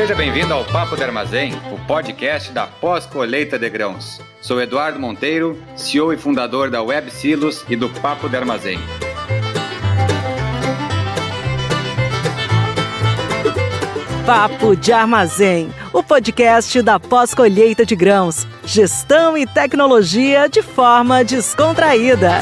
Seja bem-vindo ao Papo de Armazém, o podcast da pós-colheita de grãos. Sou Eduardo Monteiro, CEO e fundador da Web Silos e do Papo de Armazém. Papo de Armazém, o podcast da pós-colheita de grãos. Gestão e tecnologia de forma descontraída.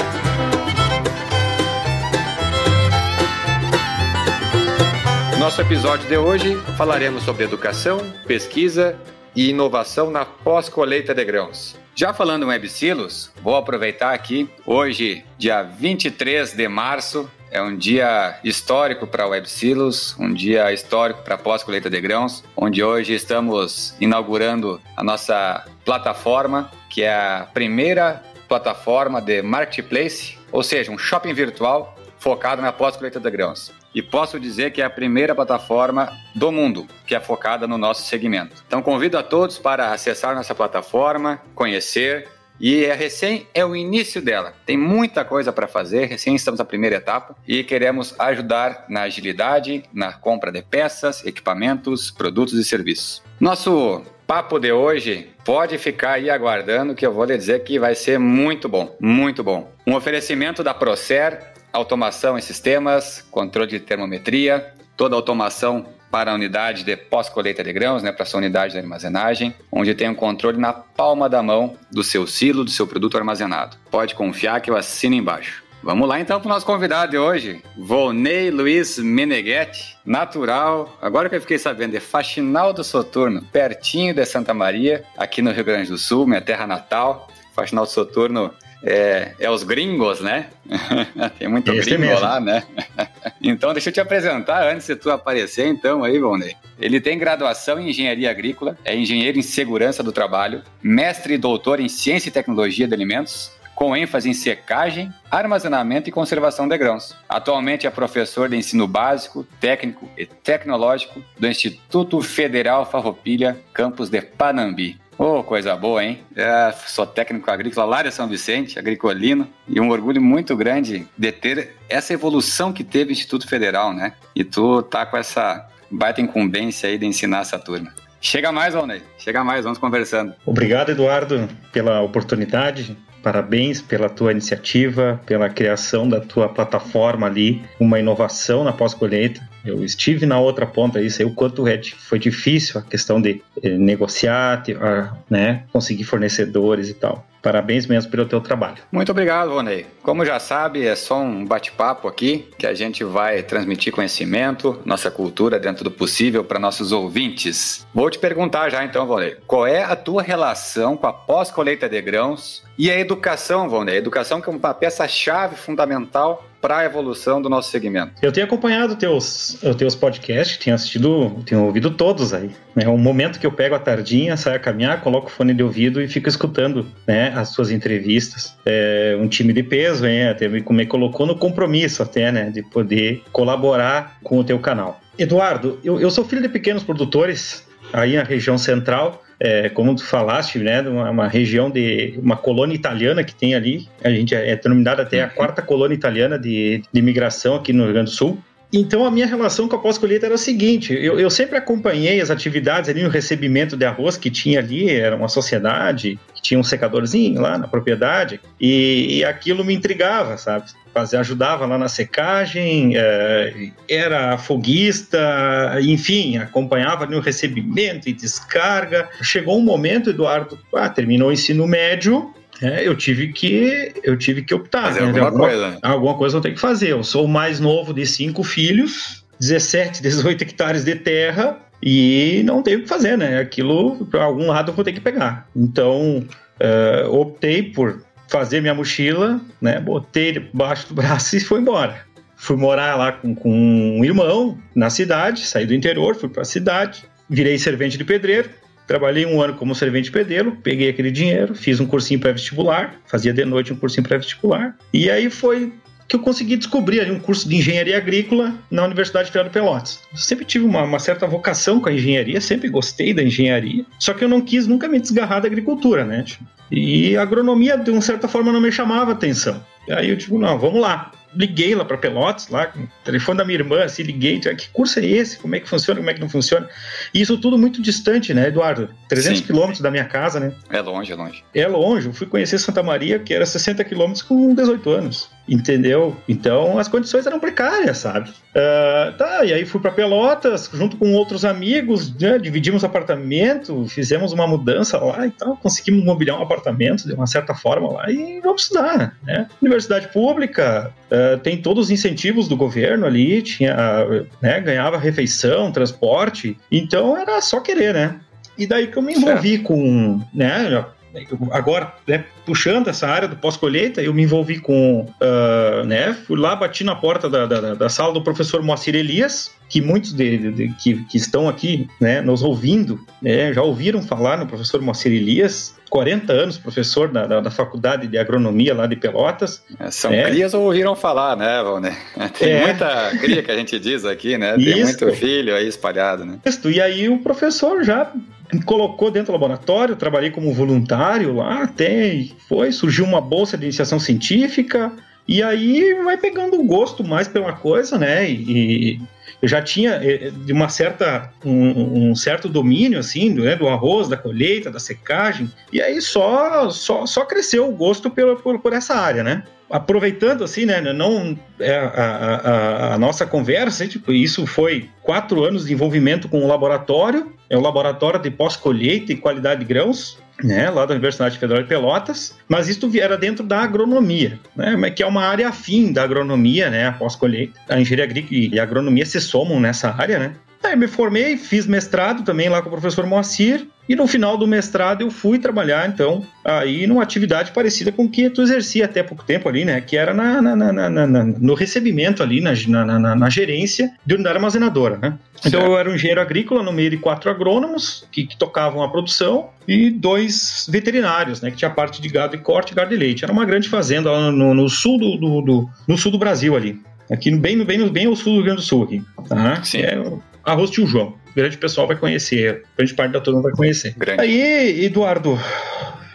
Nosso episódio de hoje falaremos sobre educação, pesquisa e inovação na pós-colheita de grãos. Já falando em WebSilos, vou aproveitar aqui, hoje, dia 23 de março, é um dia histórico para a WebSilos, um dia histórico para a pós-colheita de grãos, onde hoje estamos inaugurando a nossa plataforma, que é a primeira plataforma de marketplace, ou seja, um shopping virtual focado na pós-colheita de grãos. E posso dizer que é a primeira plataforma do mundo que é focada no nosso segmento. Então convido a todos para acessar nossa plataforma, conhecer, e é recém é o início dela. Tem muita coisa para fazer, recém estamos na primeira etapa e queremos ajudar na agilidade, na compra de peças, equipamentos, produtos e serviços. Nosso papo de hoje pode ficar aí aguardando que eu vou lhe dizer que vai ser muito bom, muito bom. Um oferecimento da Procer, automação em sistemas, controle de termometria, toda a automação para a unidade de pós-colheita de grãos, né, para sua unidade de armazenagem, onde tem um controle na palma da mão do seu silo, do seu produto armazenado. Pode confiar que eu assino embaixo. Vamos lá então para o nosso convidado de hoje, Volney Luiz Meneghetti, natural, agora que eu fiquei sabendo, é Faxinal do Soturno, pertinho de Santa Maria, aqui no Rio Grande do Sul, minha terra natal. Faxinal do Soturno é, é os gringos, né? Tem muito Esse gringo mesmo. lá, né? então, deixa eu te apresentar antes de tu aparecer, então, aí, Vonei. Ele tem graduação em Engenharia Agrícola, é engenheiro em Segurança do Trabalho, mestre e doutor em Ciência e Tecnologia de Alimentos, com ênfase em secagem, armazenamento e conservação de grãos. Atualmente é professor de ensino básico, técnico e tecnológico do Instituto Federal Farroupilha, campus de Panambi. Oh, coisa boa, hein? É, sou técnico agrícola lá de São Vicente, agricolino, e um orgulho muito grande de ter essa evolução que teve o Instituto Federal, né? E tu tá com essa baita incumbência aí de ensinar essa turma. Chega mais, Rony. Chega mais, vamos conversando. Obrigado, Eduardo, pela oportunidade. Parabéns pela tua iniciativa, pela criação da tua plataforma ali, uma inovação na pós-colheita. Eu estive na outra ponta aí, sei o quanto é, foi difícil a questão de eh, negociar, né, conseguir fornecedores e tal. Parabéns mesmo pelo teu trabalho. Muito obrigado, Vonei. Como já sabe, é só um bate-papo aqui que a gente vai transmitir conhecimento, nossa cultura dentro do possível para nossos ouvintes. Vou te perguntar já então, Vonei, qual é a tua relação com a pós-colheita de grãos e a educação, Vonei? A educação que é uma peça-chave fundamental para a evolução do nosso segmento. Eu tenho acompanhado teus, os teus podcasts, tenho assistido, tenho ouvido todos aí. É um momento que eu pego a tardinha, saio a caminhar, coloco o fone de ouvido e fico escutando né, as suas entrevistas. É um time de peso, hein? Até me, me colocou no compromisso até, né? De poder colaborar com o teu canal. Eduardo, eu, eu sou filho de pequenos produtores aí na região central é, como tu falaste, né, uma, uma, região de uma colônia italiana que tem ali, a gente é, é denominada até a uhum. quarta colônia italiana de, de imigração aqui no Rio Grande do Sul. Então a minha relação com a pós-colheita era a seguinte: eu, eu, sempre acompanhei as atividades ali no recebimento de arroz que tinha ali, era uma sociedade que tinha um secadorzinho lá na propriedade, e, e aquilo me intrigava, sabe? Fazia, ajudava lá na secagem, é, era foguista, enfim, acompanhava ali o recebimento e descarga. Chegou um momento, Eduardo, ah, terminou o ensino médio, é, eu tive que eu tive que optar. Fazer né? alguma, alguma, coisa. Alguma coisa eu tenho que fazer. Eu sou o mais novo de cinco filhos, 17, 18 hectares de terra e não tenho o que fazer, né? Aquilo, para algum lado eu vou ter que pegar. Então, uh, optei por fazer minha mochila, né? Botei debaixo do braço e fui embora. Fui morar lá com, com um irmão na cidade, saí do interior, fui para a cidade, virei servente de pedreiro, Trabalhei um ano como servente pedreiro, peguei aquele dinheiro, fiz um cursinho pré-vestibular, fazia de noite um cursinho pré-vestibular, e aí foi que eu consegui descobrir ali um curso de engenharia agrícola na Universidade Federal de Pelotas. Eu sempre tive uma, uma, certa vocação com a engenharia, sempre gostei da engenharia, só que eu não quis nunca me desgarrar da agricultura, né? E a agronomia, de uma certa forma, não me chamava atenção. Aí eu digo, não, vamos lá. liguei lá para Pelotas, lá com o telefone da minha irmã, assim, liguei, que curso é esse? Como é que funciona? Como é que não funciona? E isso tudo muito distante, né, Eduardo? 300 quilômetros da minha casa, né? É longe, é longe. É longe. Eu fui conhecer Santa Maria, que era 60 quilômetros com 18 anos. Entendeu? Então as condições eram precárias, sabe? Uh, tá, e aí fui para Pelotas, junto com outros amigos, né, dividimos apartamento, fizemos uma mudança lá e tal, conseguimos mobiliar um apartamento de uma certa forma lá e vamos estudar, né? Universidade pública, uh, tem todos os incentivos do governo ali, tinha, né, ganhava refeição, transporte, então era só querer, né? E daí que eu me envolvi certo. com, né, agora, né, puxando essa área do pós-colheita, eu me envolvi com, uh, né, fui lá, bati na porta da, da, da sala do professor Moacir Elias, que muitos de, de, que, que estão aqui, né, nos ouvindo, né, já ouviram falar no professor Moacir Elias, 40 anos professor da, da, da, Faculdade de Agronomia lá de Pelotas. É, são é. crias ouviram falar, né, Valner? Tem é. muita cria que a gente diz aqui, né? Tem Isso. muito filho aí espalhado, né? Isso. E aí o professor já me colocou dentro do laboratório, trabalhei como voluntário lá, até foi, surgiu uma bolsa de iniciação científica, e aí vai pegando gosto mais pela coisa, né? E, eu já tinha eh, de uma certa um, um, certo domínio assim né, do arroz, da colheita, da secagem, e aí só só, só cresceu o gosto pela, por, por essa área, né? aproveitando assim, né, não é, a, a, a, nossa conversa, tipo, isso foi quatro anos de envolvimento com o laboratório, é o laboratório de pós-colheita e qualidade de grãos, né, lá da Universidade Federal de Pelotas, mas isso era dentro da agronomia, né, que é uma área afim da agronomia, né, pós-colheita. A engenharia agrícola e a agronomia se somam nessa área, né. Aí me formei, fiz mestrado também lá com o professor Moacir, e no final do mestrado eu fui trabalhar, então, aí numa atividade parecida com que tu exercia até pouco tempo ali, né? Que era na, na, na, na no recebimento ali, na, na, gerência de unidade armazenadora, né? Então eu era um engenheiro agrícola no meio de quatro agrônomos que, que, tocavam a produção e dois veterinários, né? Que tinha parte de gado e corte e gado e leite. Era uma grande fazenda lá no, no sul do, do, do, no sul do Brasil ali. Aqui bem, bem, bem ao sul do Rio Grande do Sul aqui, tá? Sim. É, Arroz Tio João. O grande pessoal vai conhecer, grande parte da turma vai conhecer. Grande. Aí, Eduardo,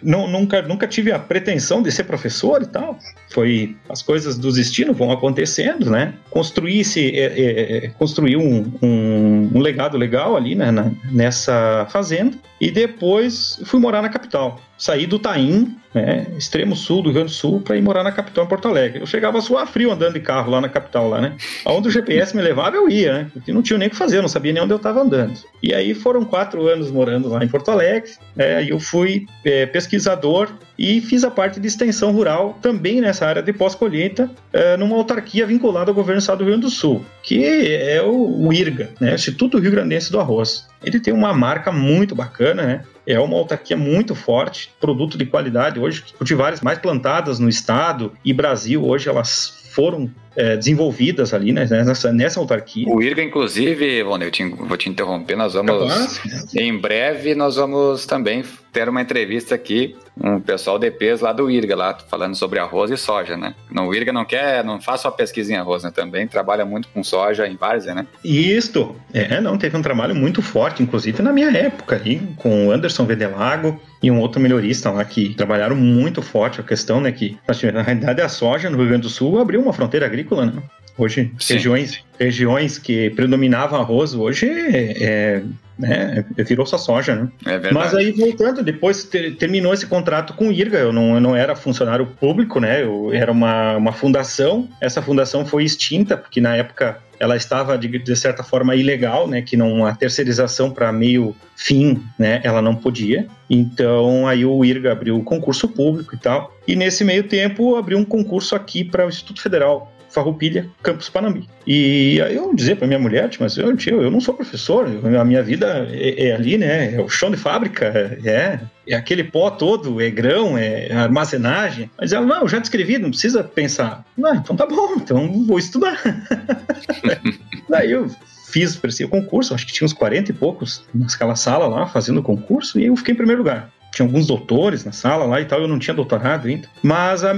não, nunca, nunca tive a pretensão de ser professor e tal. Foi as coisas do destino vão acontecendo, né? Construir-se, é, é, é, construir um, um, um, legado legal ali né, na, nessa fazenda e depois fui morar na capital. Saí do Taim, né, extremo sul do Rio Grande do Sul, para ir morar na capital em Porto Alegre. Eu chegava a suar frio andando de carro lá na capital, lá, né? Aonde o GPS me levava, eu ia, né? Porque não tinha nem o que fazer, não sabia nem onde eu estava andando. E aí foram quatro anos morando lá em Porto Alegre, aí eu fui é, pesquisador e fiz a parte de extensão rural também nessa área de pós-colheita, é, numa autarquia vinculada ao governo do estado do Rio Grande do Sul, que é o, o IRGA, né? Instituto Rio Grandense do Arroz. Ele tem uma marca muito bacana, né? É uma autarquia muito forte, produto de qualidade. Hoje, cultivares mais plantadas no estado e Brasil, hoje elas foram é, desenvolvidas ali né, nessa, nessa autarquia. O IRGA, inclusive, Rony, eu te, vou te interromper, nós vamos, em breve, nós vamos também ter uma entrevista aqui um pessoal de peso lá do IRGA, lá falando sobre arroz e soja, né? O IRGA não quer, não faz só pesquisa em arroz, né? Também trabalha muito com soja em várzea, né? Isto, é, não, teve um trabalho muito forte, inclusive na minha época aí, com o Anderson Vedelago e um outro melhorista lá que trabalharam muito forte a questão, né? Que, na realidade, a soja no Rio Grande do Sul abriu uma fronteira agrícola, né? Hoje, regiões, regiões que predominavam arroz, hoje é, é né, virou só soja, né? É verdade. Mas aí, voltando, depois ter, terminou esse contrato com o IRGA, eu não, eu não era funcionário público, né? Eu era uma, uma fundação, essa fundação foi extinta, porque na época ela estava de, de, certa forma ilegal, né, que não a terceirização para meio fim, né, ela não podia. Então aí o IRGA abriu o concurso público e tal. E nesse meio tempo abriu um concurso aqui para o Instituto Federal Farroupilha, Campus Panambi. E aí eu dizer para minha mulher, mas eu, tio, eu não sou professor, a minha vida é, é, ali, né? É o chão de fábrica, é, é aquele pó todo, é grão, é armazenagem. Mas ela, não, eu já descrevi, não precisa pensar. Não, então tá bom, então vou estudar. Daí eu fiz, o concurso, acho que tinha uns 40 e poucos naquela sala lá, fazendo o concurso, e eu fiquei em primeiro lugar tinha alguns doutores na sala lá e tal, eu não tinha doutorado ainda. Mas a,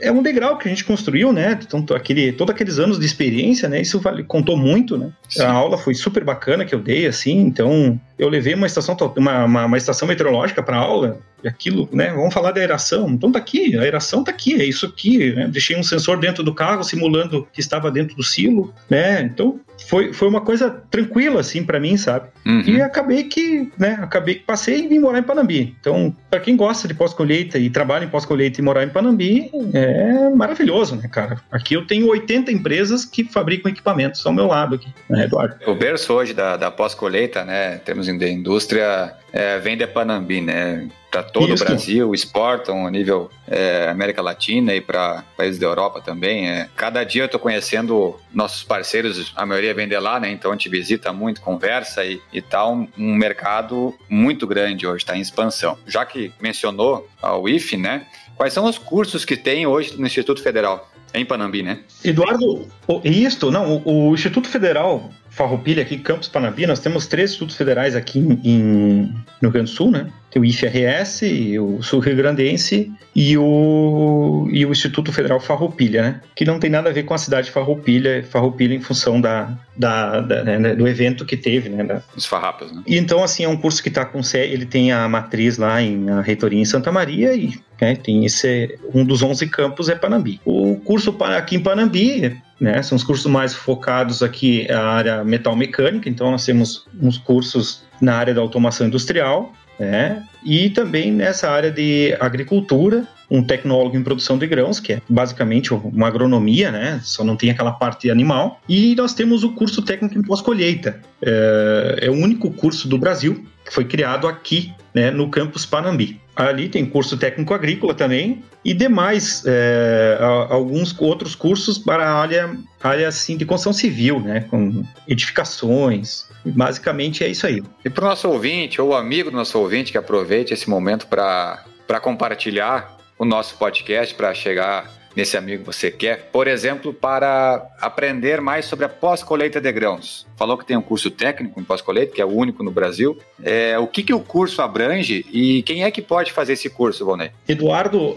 é um degrau que a gente construiu, né? Então, aquele, todos aqueles anos de experiência, né? Isso vale, contou muito, né? Sim. A aula foi super bacana que eu dei, assim, então eu levei uma estação, uma, uma, uma estação meteorológica para aula, aquilo, né? Vamos falar da aeração. Então tá aqui, a aeração tá aqui, é isso aqui. Né? Deixei um sensor dentro do carro simulando que estava dentro do silo, né? Então foi, foi uma coisa tranquila assim para mim, sabe? Uhum. E acabei que, né? Acabei que passei e vim morar em Panambi. Então, para quem gosta de pós-colheita e trabalha em pós-colheita e morar em Panambi, é maravilhoso, né, cara? Aqui eu tenho 80 empresas que fabricam equipamentos ao meu lado aqui, né, Eduardo? O berço hoje da, da pós-colheita, né? Temos de indústria é, vem de Panambi, né? Para todo Isso. o Brasil, exportam a nível é, América Latina e para países da Europa também. É. Cada dia eu estou conhecendo nossos parceiros, a maioria vem de lá, né? Então a gente visita muito, conversa e, e tá um, um mercado muito grande hoje, está em expansão. Já que mencionou o IF, né? Quais são os cursos que tem hoje no Instituto Federal? Em Panambi, né? Eduardo, isto, não, o, o Instituto Federal Farroupilha aqui, Campus Panambi, nós temos três institutos federais aqui em, no Rio Grande do Sul, né? Tem o IFRS, o Sul Rio Grandense e o, e o Instituto Federal Farroupilha, né? Que não tem nada a ver com a cidade de Farroupilha, Farroupilha em função da, da, da né, do evento que teve, né? Da... Os farrapas, né? E então, assim, é um curso que está com... Ele tem a matriz lá em a reitoria em Santa Maria e né, tem esse... Um dos 11 campos é Panambi. O curso aqui em Panambi né? São os cursos mais focados aqui a área metal mecânica, então nós temos uns cursos na área da automação industrial, né? E também nessa área de agricultura, um tecnólogo em produção de grãos, que é basicamente uma agronomia, né? Só não tem aquela parte animal. E nós temos o curso técnico em pós-colheita. É, é o único curso do Brasil que foi criado aqui, né, no campus Panambi. Ali tem curso técnico agrícola também e demais é, alguns outros cursos para a área, área assim, de construção civil, né, com edificações. Basicamente é isso aí. E para o nosso ouvinte ou amigo do nosso ouvinte que aproveite esse momento para compartilhar o nosso podcast para chegar nesse amigo que você quer, por exemplo, para aprender mais sobre a pós-colheita de grãos. Falou que tem um curso técnico em pós-colheita, que é o único no Brasil. É, o que, que o curso abrange e quem é que pode fazer esse curso, Valnei? Eduardo, uh,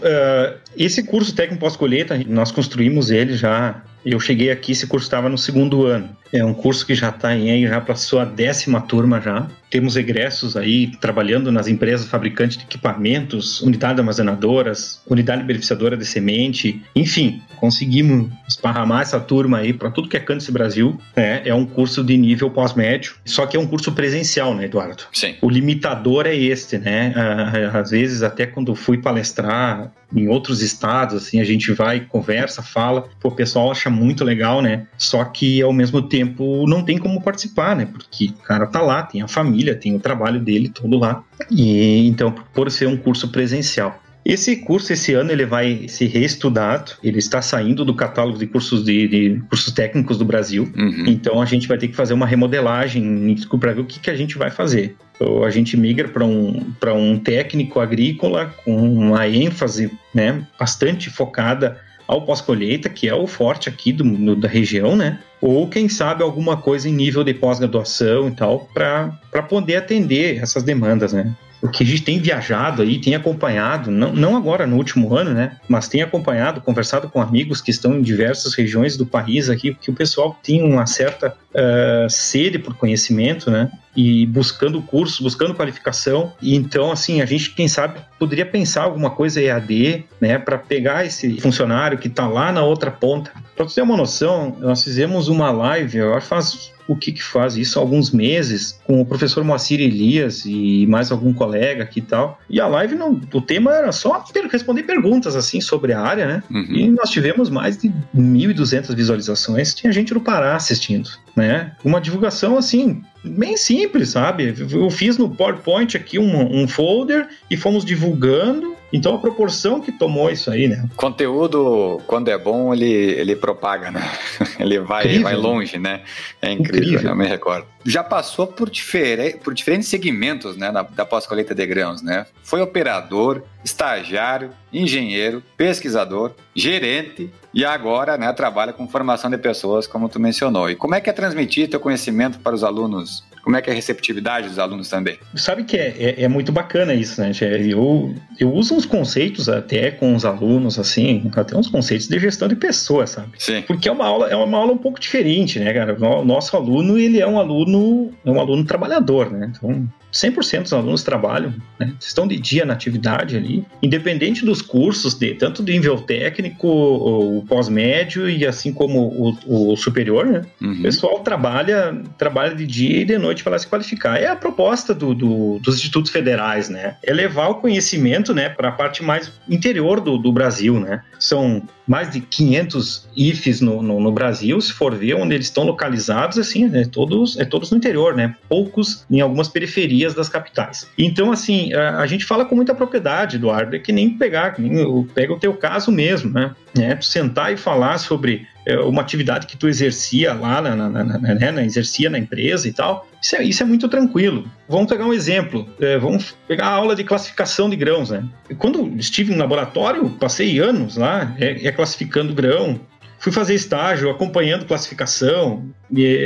esse curso técnico pós-colheita, nós construímos ele já eu cheguei aqui, esse curso estava no segundo ano. É um curso que já está aí já para sua décima turma já. Temos egressos aí trabalhando nas empresas fabricantes de equipamentos, unidades armazenadoras, unidade beneficiadora de semente, enfim, conseguimos esparramar essa turma aí para tudo que é canto desse Brasil. É, é um curso de nível pós-médio, só que é um curso presencial, né, Eduardo? Sim. O limitador é este, né? Ah, às vezes, até quando fui palestrar em outros estados, assim, a gente vai, conversa, fala, pô, o pessoal acha muito legal, né? Só que ao mesmo tempo não tem como participar, né? Porque o cara tá lá, tem a família, tem o trabalho dele todo lá. E então, por ser um curso presencial. Esse curso, esse ano, ele vai ser reestudado. Ele está saindo do catálogo de cursos de, de cursos técnicos do Brasil. Uhum. Então a gente vai ter que fazer uma remodelagem para ver o que, que a gente vai fazer. Então, a gente migra para um, um técnico agrícola com uma ênfase né, bastante focada ao pós-colheita, que é o forte aqui do, da região, né? Ou quem sabe alguma coisa em nível de pós-graduação e tal, para poder atender essas demandas, né? O que a gente tem viajado aí, tem acompanhado, não, não agora no último ano, né? Mas tem acompanhado, conversado com amigos que estão em diversas regiões do país aqui, que o pessoal tem uma certa uh, sede por conhecimento, né? E buscando curso, buscando qualificação. E então, assim, a gente, quem sabe, poderia pensar alguma coisa EAD, né? Para pegar esse funcionário que está lá na outra ponta. Para você ter uma noção, nós fizemos uma live, eu acho que faz o que, que faz isso há alguns meses com o professor Moacir Elias e mais algum colega aqui e tal. E a live, não, o tema era só responder perguntas assim sobre a área, né? Uhum. E nós tivemos mais de 1.200 visualizações. Tinha gente no Pará assistindo, né? Uma divulgação assim bem simples, sabe? Eu fiz no PowerPoint aqui um, um folder e fomos divulgando então a proporção que tomou isso aí, né? Conteúdo, quando é bom, ele, ele propaga, né? Ele vai, vai longe, né? É incrível, incrível. eu me recordo. Já passou por, difere, por diferentes segmentos né, na, da pós-colheita de grãos, né? Foi operador, estagiário, engenheiro, pesquisador, gerente e agora né, trabalha com formação de pessoas, como tu mencionou. E como é que é transmitir teu conhecimento para os alunos como é que é a receptividade dos alunos também? Sabe que é, é, é muito bacana isso, né? Eu, eu uso uns conceitos até com os alunos, assim, até uns conceitos de gestão de pessoas, sabe? Sim. Porque é uma aula, é uma aula um pouco diferente, né, cara? O nosso aluno, ele é um aluno, é um aluno trabalhador, né? Então, 100% dos alunos trabalham, né? estão de dia na atividade ali, independente dos cursos, de, tanto do nível técnico, o pós-médio e assim como o, o superior, né? Uhum. O pessoal trabalha, trabalha de dia e de noite para se qualificar. É a proposta do, do, dos institutos federais, né? É levar o conhecimento, né, para a parte mais interior do, do Brasil, né? São mais de 500 IFs no, no, no, Brasil, se for ver onde eles estão localizados, assim, é todos, é todos no interior, né? Poucos em algumas periferias das capitais. Então, assim, a, a gente fala com muita propriedade, Eduardo, é que nem pegar, que nem, pega o teu caso mesmo, né? É, tu sentar e falar sobre é, uma atividade que tu exercia lá, na, na, na, né, na, exercia na empresa e tal, isso é, isso é muito tranquilo. Vamos pegar um exemplo, é, vamos pegar a aula de classificação de grãos, né? Quando estive no laboratório, passei anos lá, é, é classificando grão, fui fazer estágio acompanhando classificação,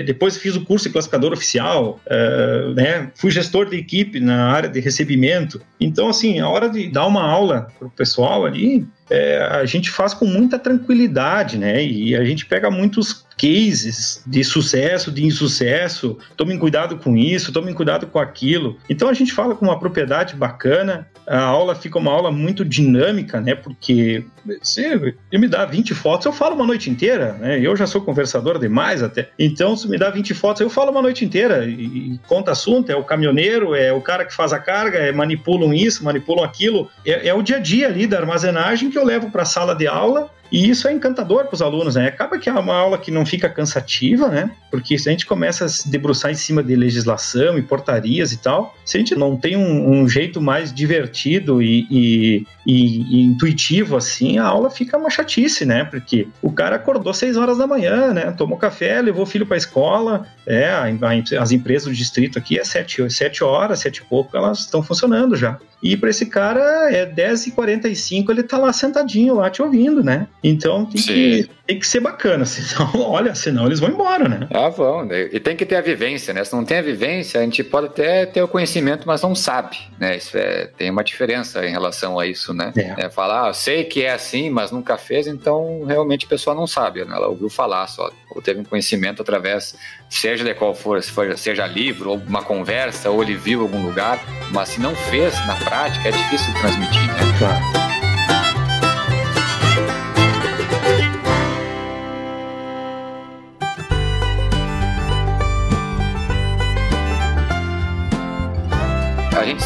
depois fiz o curso de classificador oficial, uh, né? fui gestor de equipe na área de recebimento. Então, assim, a hora de dar uma aula para o pessoal ali, é, a gente faz com muita tranquilidade, né? E a gente pega muitos cases de sucesso, de insucesso. Tomem cuidado com isso, tomem cuidado com aquilo. Então a gente fala com uma propriedade bacana. A aula fica uma aula muito dinâmica, né? Porque se me dá 20 fotos, eu falo uma noite inteira, né? Eu já sou conversador demais até. Então, se me dá 20 fotos, eu falo uma noite inteira e, e conta assunto. É o caminhoneiro, é o cara que faz a carga, é manipulam isso, manipulam aquilo. É, é o dia a dia ali da armazenagem que eu levo para a sala de aula e isso é encantador para os alunos, né? Acaba que é uma aula que não fica cansativa, né? Porque se a gente começa a se debruçar em cima de legislação e portarias e tal, se a gente não tem um, um jeito mais divertido e, e, e, e, intuitivo assim, a aula fica uma chatice, né? Porque o cara acordou seis horas da manhã, né? Tomou café, levou o filho para a escola, é, a, a, as empresas do distrito aqui é sete, sete horas, sete e pouco, elas estão funcionando já. E para esse cara é 10h45, ele tá lá sentadinho lá te ouvindo, né? Então tem que, tem que ser bacana, senão, olha, senão eles vão embora, né? Ah, vão. E tem que ter a vivência, né? Se não tem a vivência, a gente pode até ter o conhecimento, mas não sabe, né? Isso é, tem uma diferença em relação a isso, né? É. é falar, ah, sei que é assim, mas nunca fez, então realmente a pessoa não sabe, né? Ela ouviu falar só, ou teve um conhecimento através, seja de qual for, seja livro, ou uma conversa, ou ele viu algum lugar, mas se não fez na prática, é difícil transmitir, né? Claro.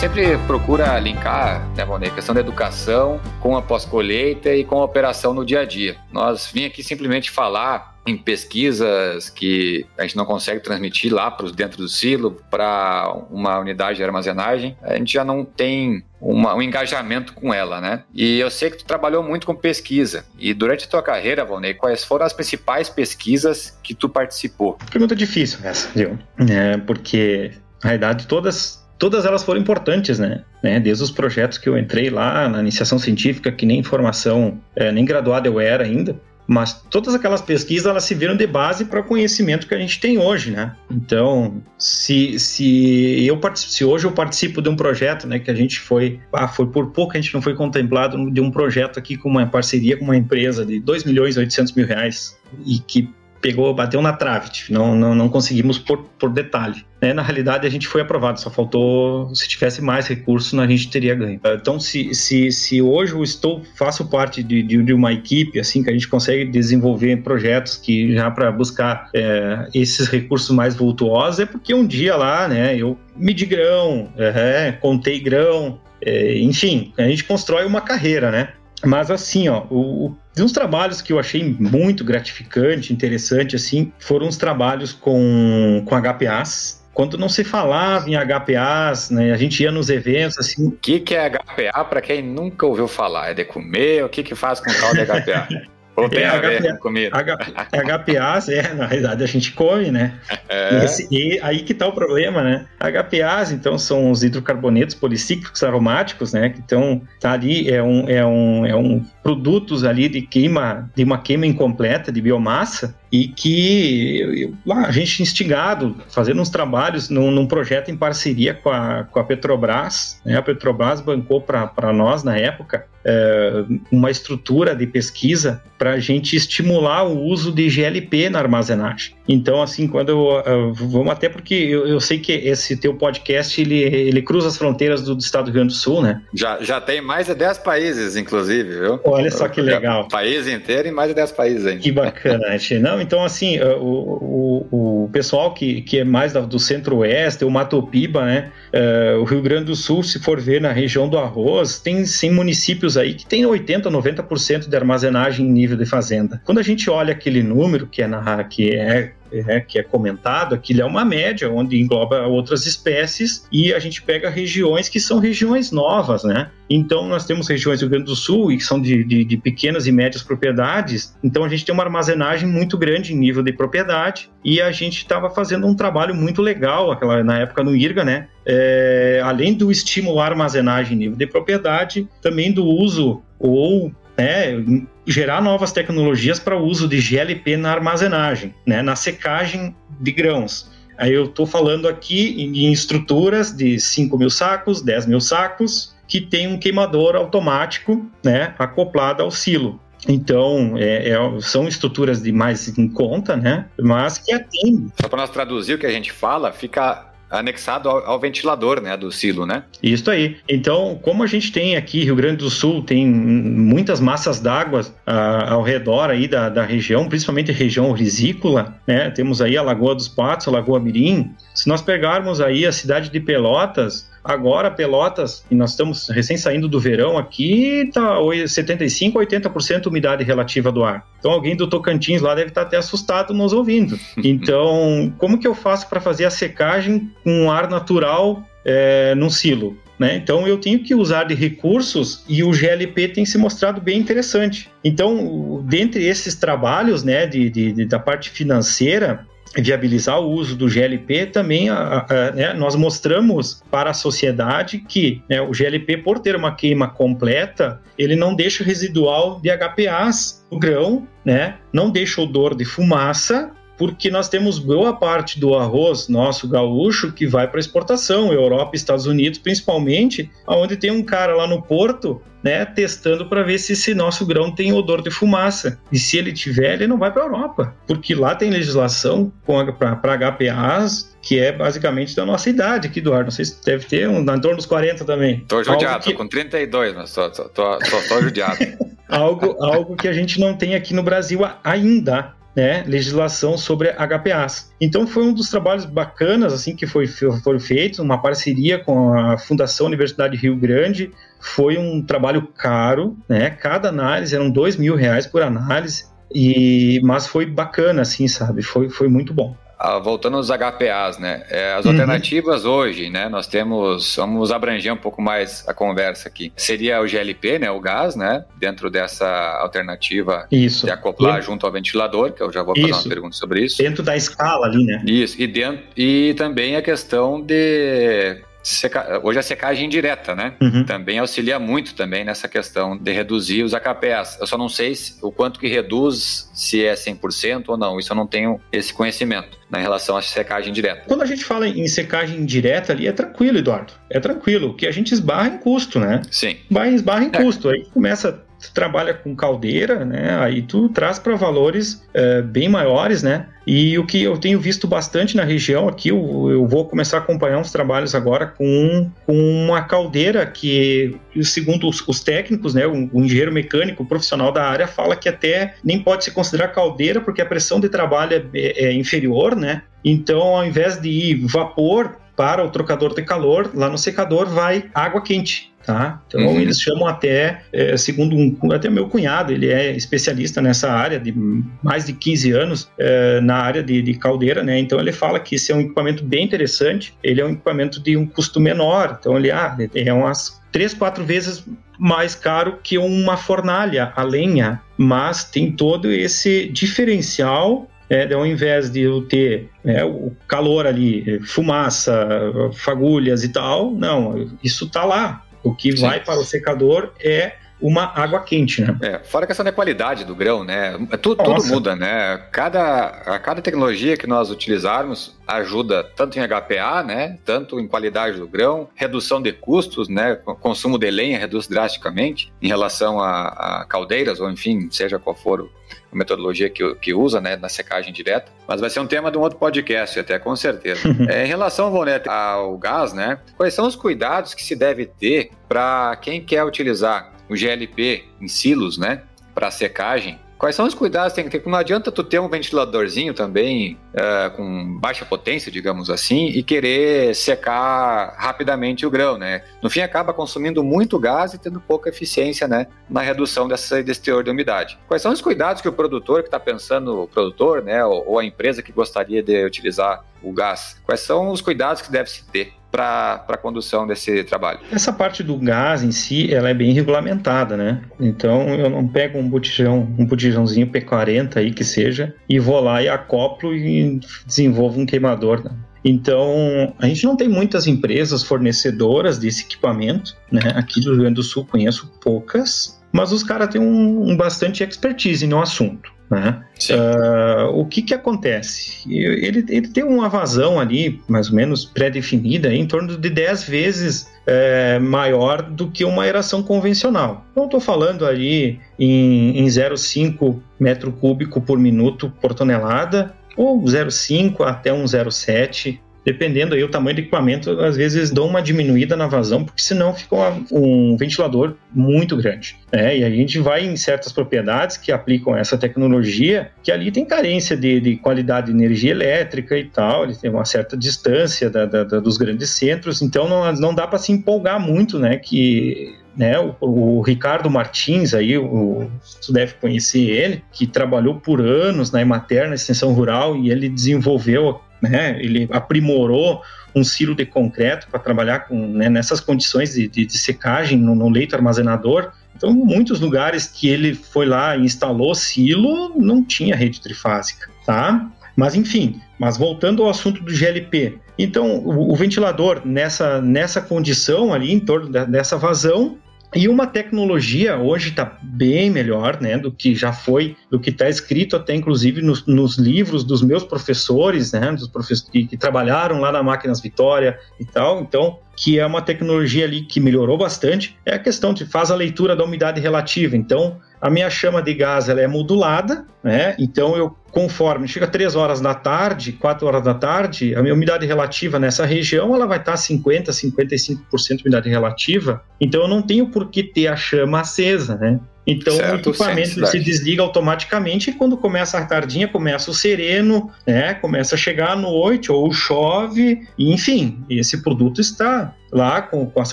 Sempre procura linkar, né, Valnei, a questão da educação com a pós-colheita e com a operação no dia a dia. Nós vim aqui simplesmente falar em pesquisas que a gente não consegue transmitir lá para dentro do silo, para uma unidade de armazenagem, a gente já não tem uma, um engajamento com ela, né? E eu sei que tu trabalhou muito com pesquisa. E durante a tua carreira, Valnei, quais foram as principais pesquisas que tu participou? Pergunta difícil essa, viu? É, porque, na realidade, todas todas elas foram importantes, né? né? Desde os projetos que eu entrei lá na iniciação científica, que nem formação, é, nem graduado eu era ainda, mas todas aquelas pesquisas elas se viram de base para o conhecimento que a gente tem hoje, né? Então, se, se eu se hoje eu participo de um projeto, né, que a gente foi, ah, foi por pouco a gente não foi contemplado de um projeto aqui com uma parceria com uma empresa de 2 milhões e 800 mil reais e que pegou, bateu na trave, não, não, não conseguimos por, por detalhe. Né? Na realidade, a gente foi aprovado, só faltou, se tivesse mais recursos, a gente teria ganho. Então, se, se, se hoje eu estou, faço parte de, de, de uma equipe, assim, que a gente consegue desenvolver projetos que já para buscar é, esses recursos mais vultuosos, é porque um dia lá, né, eu medi grão, é, contei grão, é, enfim, a gente constrói uma carreira, né? Mas assim, ó, o, um dos trabalhos que eu achei muito gratificante, interessante, assim, foram os trabalhos com, com HPAs, quando não se falava em HPAs, né, a gente ia nos eventos assim. O que, que é HPA para quem nunca ouviu falar? É de comer? O que, que faz com tal de HPA? Ou tem é, a ver HPA, comida? HPAs, é, na realidade a gente come, né? É. Esse, e aí que tá o problema, né? HPAs, então, são os hidrocarbonetos policíclicos aromáticos, né? Que estão tá ali, é um, é um, é um produtos ali de queima, de uma queima incompleta de biomassa, e que lá, a gente instigado, fazendo uns trabalhos num, num, projeto em parceria com a, com a Petrobras, né? a Petrobras bancou para nós na época é, uma estrutura de pesquisa para a gente estimular o uso de GLP na armazenagem. Então, assim, quando eu, eu vamos até porque eu, eu, sei que esse teu podcast ele, ele cruza as fronteiras do, do, estado do Rio Grande do Sul, né? Já, já tem mais de 10 países, inclusive, viu? Olha só que legal. País inteiro e mais de 10 países ainda. Que bacana, Não, então, assim, o, o, o pessoal que, que é mais do centro-oeste, o Matopiba, né? Uh, o Rio Grande do Sul, se for ver na região do arroz, tem sim municípios aí que tem 80, 90% de armazenagem em nível de fazenda. Quando a gente olha aquele número que é, na, que é é, que é comentado, aquilo é uma média, onde engloba outras espécies, e a gente pega regiões que são regiões novas, né? Então, nós temos regiões do Rio Grande do Sul, e que são de, de, de pequenas e médias propriedades, então a gente tem uma armazenagem muito grande em nível de propriedade, e a gente estava fazendo um trabalho muito legal aquela, na época no IRGA, né? É, além do estimular armazenagem em nível de propriedade, também do uso ou né, gerar novas tecnologias para o uso de GLP na armazenagem, né, na secagem de grãos. Aí eu estou falando aqui em estruturas de 5 mil sacos, 10 mil sacos, que tem um queimador automático né, acoplado ao silo. Então, é, é, são estruturas de mais em conta, né? Mas que atendem. Só para nós traduzir o que a gente fala, fica anexado ao, ao, ventilador, né, do silo, né? Isso aí. Então, como a gente tem aqui, Rio Grande do Sul, tem muitas massas d'água ah, ao redor aí da, da região, principalmente região risícola, né? Temos aí a Lagoa dos Patos, a Lagoa Mirim. Se nós pegarmos aí a cidade de Pelotas, Agora, Pelotas, e nós estamos recém saindo do verão aqui, tá 75, 80% umidade relativa do ar. Então, alguém do Tocantins lá deve estar até assustado nos ouvindo. Então, como que eu faço para fazer a secagem com ar natural é, num silo? Né? Então eu tenho que usar de recursos e o GLP tem se mostrado bem interessante. Então, dentre esses trabalhos né, de, de, de da parte financeira, viabilizar o uso do GLP, também a, a, né, nós mostramos para a sociedade que né, o GLP, por ter uma queima completa, ele não deixa residual de HPAs no grão, né, não deixa odor de fumaça porque nós temos boa parte do arroz nosso gaúcho que vai para exportação, Europa, Estados Unidos, principalmente, onde tem um cara lá no porto, né, testando para ver se esse nosso grão tem odor de fumaça. E se ele tiver, ele não vai para a Europa, porque lá tem legislação para HPAs que é basicamente da nossa idade aqui, Eduardo. Não sei se deve ter um, em torno dos 40 também. Tô judiado, que... tô com 32, mas tô, tô, tô, tô, tô judiado. algo, algo que a gente não tem aqui no Brasil ainda né, legislação sobre HPAs. Então foi um dos trabalhos bacanas assim que foi foram feitos, uma parceria com a Fundação Universidade Rio Grande. Foi um trabalho caro, né? Cada análise eram dois mil reais por análise. E, mas foi bacana, assim, sabe? Foi, foi muito bom. Ah, voltando aos HPAs, né? É, as uhum. alternativas hoje, né? Nós temos, vamos abranger um pouco mais a conversa aqui. Seria o GLP, né? O gás, né? Dentro dessa alternativa isso. de acoplar e... junto ao ventilador, que eu já vou fazer isso. uma pergunta sobre isso. Dentro da escala ali, né? Isso. E, dentro, e também a questão de Seca... Hoje a secagem indireta, né? Uhum. Também auxilia muito também nessa questão de reduzir os AKPs. Eu só não sei se, o quanto que reduz, se é 100% ou não. Isso eu não tenho esse conhecimento na relação à secagem indireta. Quando a gente fala em secagem indireta ali, é tranquilo, Eduardo. É tranquilo. O que a gente esbarra em custo, né? Sim. Esbarra em é. custo. Aí começa tu trabalha com caldeira, né? Aí tu traz para valores é, bem maiores, né? E o que eu tenho visto bastante na região aqui, eu, eu vou começar a acompanhar uns trabalhos agora com, com uma caldeira que, segundo os, os técnicos, né, o, o, engenheiro mecânico profissional da área fala que até nem pode se considerar caldeira porque a pressão de trabalho é, é, é inferior, né? Então, ao invés de ir vapor para o trocador de calor, lá no secador vai água quente. Tá? Então uhum. eles chamam até, é, segundo um, até meu cunhado, ele é especialista nessa área de mais de 15 anos é, na área de, de, caldeira, né? Então ele fala que esse é um equipamento bem interessante, ele é um equipamento de um custo menor, então ele ah, é umas três, quatro vezes mais caro que uma fornalha a lenha, mas tem todo esse diferencial é, ao invés de eu ter é, o calor ali, fumaça, fagulhas e tal, não, isso está lá. O que Sim. vai para o secador é uma água quente, né? É, fora a questão da qualidade do grão, né? É tudo, tudo, muda, né? Cada, a cada tecnologia que nós utilizarmos ajuda tanto em HPA, né? Tanto em qualidade do grão, redução de custos, né? Consumo de lenha reduz drasticamente em relação a, a caldeiras, ou enfim, seja qual for a metodologia que, que usa, né? Na secagem direta. Mas vai ser um tema de um outro podcast, até com certeza. é, em relação, Volnete, ao gás, né? Quais são os cuidados que se deve ter para quem quer utilizar o GLP em silos, né? Para secagem. Quais são os cuidados que tem que ter? Não adianta tu ter um ventiladorzinho também uh, com baixa potência, digamos assim, e querer secar rapidamente o grão, né? No fim, acaba consumindo muito gás e tendo pouca eficiência, né? Na redução dessa, desse teor de umidade. Quais são os cuidados que o produtor que está pensando, o produtor, né? Ou, ou a empresa que gostaria de utilizar o gás, quais são os cuidados que deve se ter para a condução desse trabalho? Essa parte do gás em si, ela é bem regulamentada, né? Então eu não pego um botijão, um botijãozinho P40 aí que seja, e vou lá e acoplo e desenvolvo um queimador. Né? Então, a gente não tem muitas empresas fornecedoras desse equipamento, né? Aqui do Rio Grande do Sul conheço poucas, mas os caras têm um, um bastante expertise no assunto. Né? Uh, o que, que acontece? Ele, ele tem uma vazão ali, mais ou menos pré-definida, em torno de 10 vezes é, maior do que uma aeração convencional. Não estou falando ali em, em 0,5 metro cúbico por minuto por tonelada, ou 0,5 até um 0,7 dependendo aí o tamanho do equipamento, às vezes dão uma diminuída na vazão, porque senão fica uma, um ventilador muito grande. Né? E a gente vai em certas propriedades que aplicam essa tecnologia, que ali tem carência de, de qualidade de energia elétrica e tal, ele tem uma certa distância da, da, da, dos grandes centros, então não, não dá para se empolgar muito, né? Que né, o, o, Ricardo Martins, aí, o, você deve conhecer ele, que trabalhou por anos na Emater, na extensão rural, e ele desenvolveu né? Ele aprimorou um silo de concreto para trabalhar com, né, nessas condições de, de, de secagem no, no, leito armazenador. Então, muitos lugares que ele foi lá e instalou silo não tinha rede trifásica, tá? Mas enfim, mas voltando ao assunto do GLP. Então, o, o ventilador nessa, nessa condição ali, em torno dessa vazão, e uma tecnologia hoje está bem melhor, né, do que já foi, do que está escrito até inclusive nos, nos, livros dos meus professores, né, dos professores que, que, trabalharam lá na Máquinas Vitória e tal. Então, que é uma tecnologia ali que melhorou bastante, é a questão de faz a leitura da umidade relativa. Então, a minha chama de gás ela é modulada, né? Então eu conforme chega 3 horas da tarde, 4 horas da tarde, a minha umidade relativa nessa região ela vai estar 50, 55% de umidade relativa. Então eu não tenho por que ter a chama acesa, né? Então certo, o equipamento se desliga automaticamente e quando começa a tardinha, começa o sereno, né? Começa a chegar a noite ou chove, enfim, esse produto está lá com, com as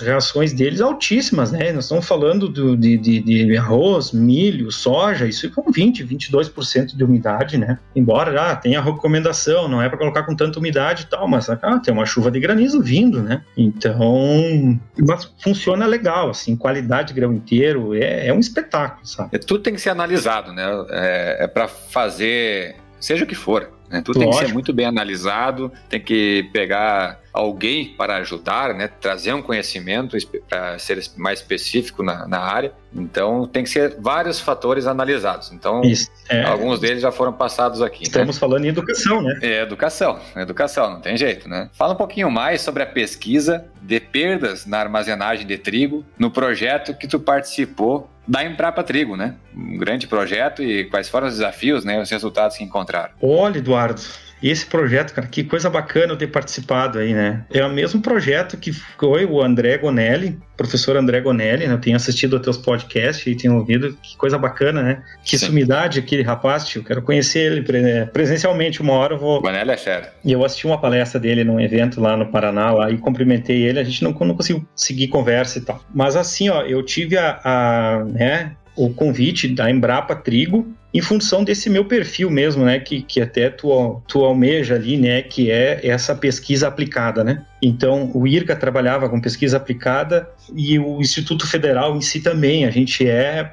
reações deles altíssimas, né? Nós estamos falando do, de, de, de, arroz, milho, soja, isso com 20, 22% de umidade, né? Embora ah, tenha a recomendação, não é para colocar com tanta umidade e tal, mas ah, tem uma chuva de granizo vindo, né? Então, mas funciona legal, assim, qualidade de grão inteiro, é, é um espetáculo, sabe? É, tudo tem que ser analisado, né? É, é para fazer, seja o que for, né? Tudo Lógico. tem que ser muito bem analisado, tem que pegar alguém para ajudar, né? trazer um conhecimento para ser mais específico na, na, área. Então, tem que ser vários fatores analisados. Então, é... alguns deles já foram passados aqui. Né? Estamos né? falando em educação, né? É, educação. Educação, não tem jeito, né? Fala um pouquinho mais sobre a pesquisa de perdas na armazenagem de trigo no projeto que tu participou da Embrapa Trigo, né? Um grande projeto e quais foram os desafios, né? Os resultados que encontraram. Olha, Eduardo, esse projeto, cara, que coisa bacana eu ter participado aí, né? É o mesmo projeto que foi o André Gonelli, professor André Gonelli, né? Eu tenho assistido aos teus podcasts e tenho ouvido, que coisa bacana, né? Que Sim. sumidade aquele rapaz, tio. Quero conhecer ele presencialmente. Uma hora eu vou. Gonelli é fera. E eu assisti uma palestra dele num evento lá no Paraná, lá, e cumprimentei ele. A gente não, não conseguiu seguir conversa e tal. Mas assim, ó, eu tive a, a né, o convite da Embrapa Trigo em função desse meu perfil mesmo, né, que, que até tu, tu almeja ali, né, que é essa pesquisa aplicada, né. Então, o IRCA trabalhava com pesquisa aplicada e o Instituto Federal em si também, a gente é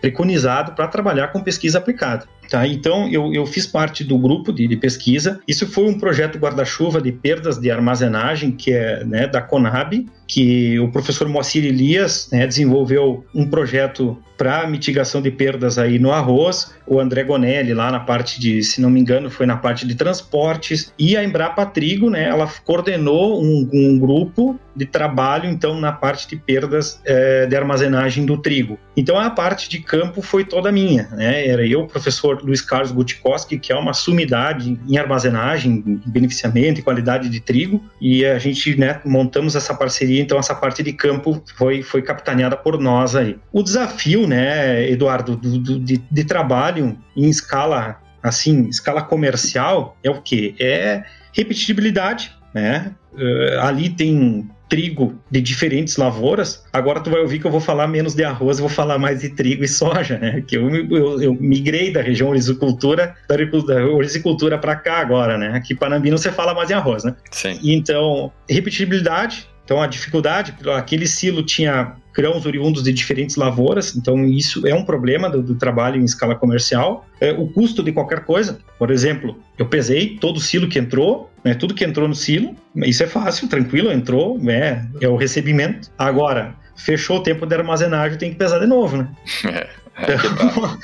preconizado para trabalhar com pesquisa aplicada. Tá, então, eu, eu fiz parte do grupo de, de pesquisa. Isso foi um projeto guarda-chuva de perdas de armazenagem, que é né, da Conab, que o professor Moacir Elias né, desenvolveu um projeto para mitigação de perdas aí no arroz, o André Gonelli lá na parte de, se não me engano, foi na parte de transportes, e a Embrapa Trigo, né, ela coordenou um, um grupo de trabalho, então, na parte de perdas é, de armazenagem do trigo. Então, a parte de campo foi toda minha, né, era eu, o professor Luiz Carlos Gutkowski, que é uma sumidade em armazenagem, em beneficiamento e qualidade de trigo, e a gente, né, montamos essa parceria, então essa parte de campo foi, foi capitaneada por nós aí. O desafio, né, Eduardo, do, do, de, de trabalho em escala assim, escala comercial, é o que? É repetibilidade, né? Uh, ali tem trigo de diferentes lavouras. Agora tu vai ouvir que eu vou falar menos de arroz, vou falar mais de trigo e soja, né? Que eu, eu, eu migrei da região orizicultura, da orizicultura para cá agora, né? Aqui em Panambino você fala mais em arroz, né? Sim. Então, repetibilidade, então a dificuldade, aquele silo tinha grãos oriundos de diferentes lavouras, então isso é um problema do, do trabalho em escala comercial. É, o custo de qualquer coisa, por exemplo, eu pesei todo o silo que entrou, né, tudo que entrou no silo, isso é fácil, tranquilo, entrou, né, é o recebimento. Agora, fechou o tempo de armazenagem, tem que pesar de novo, né? É, é então,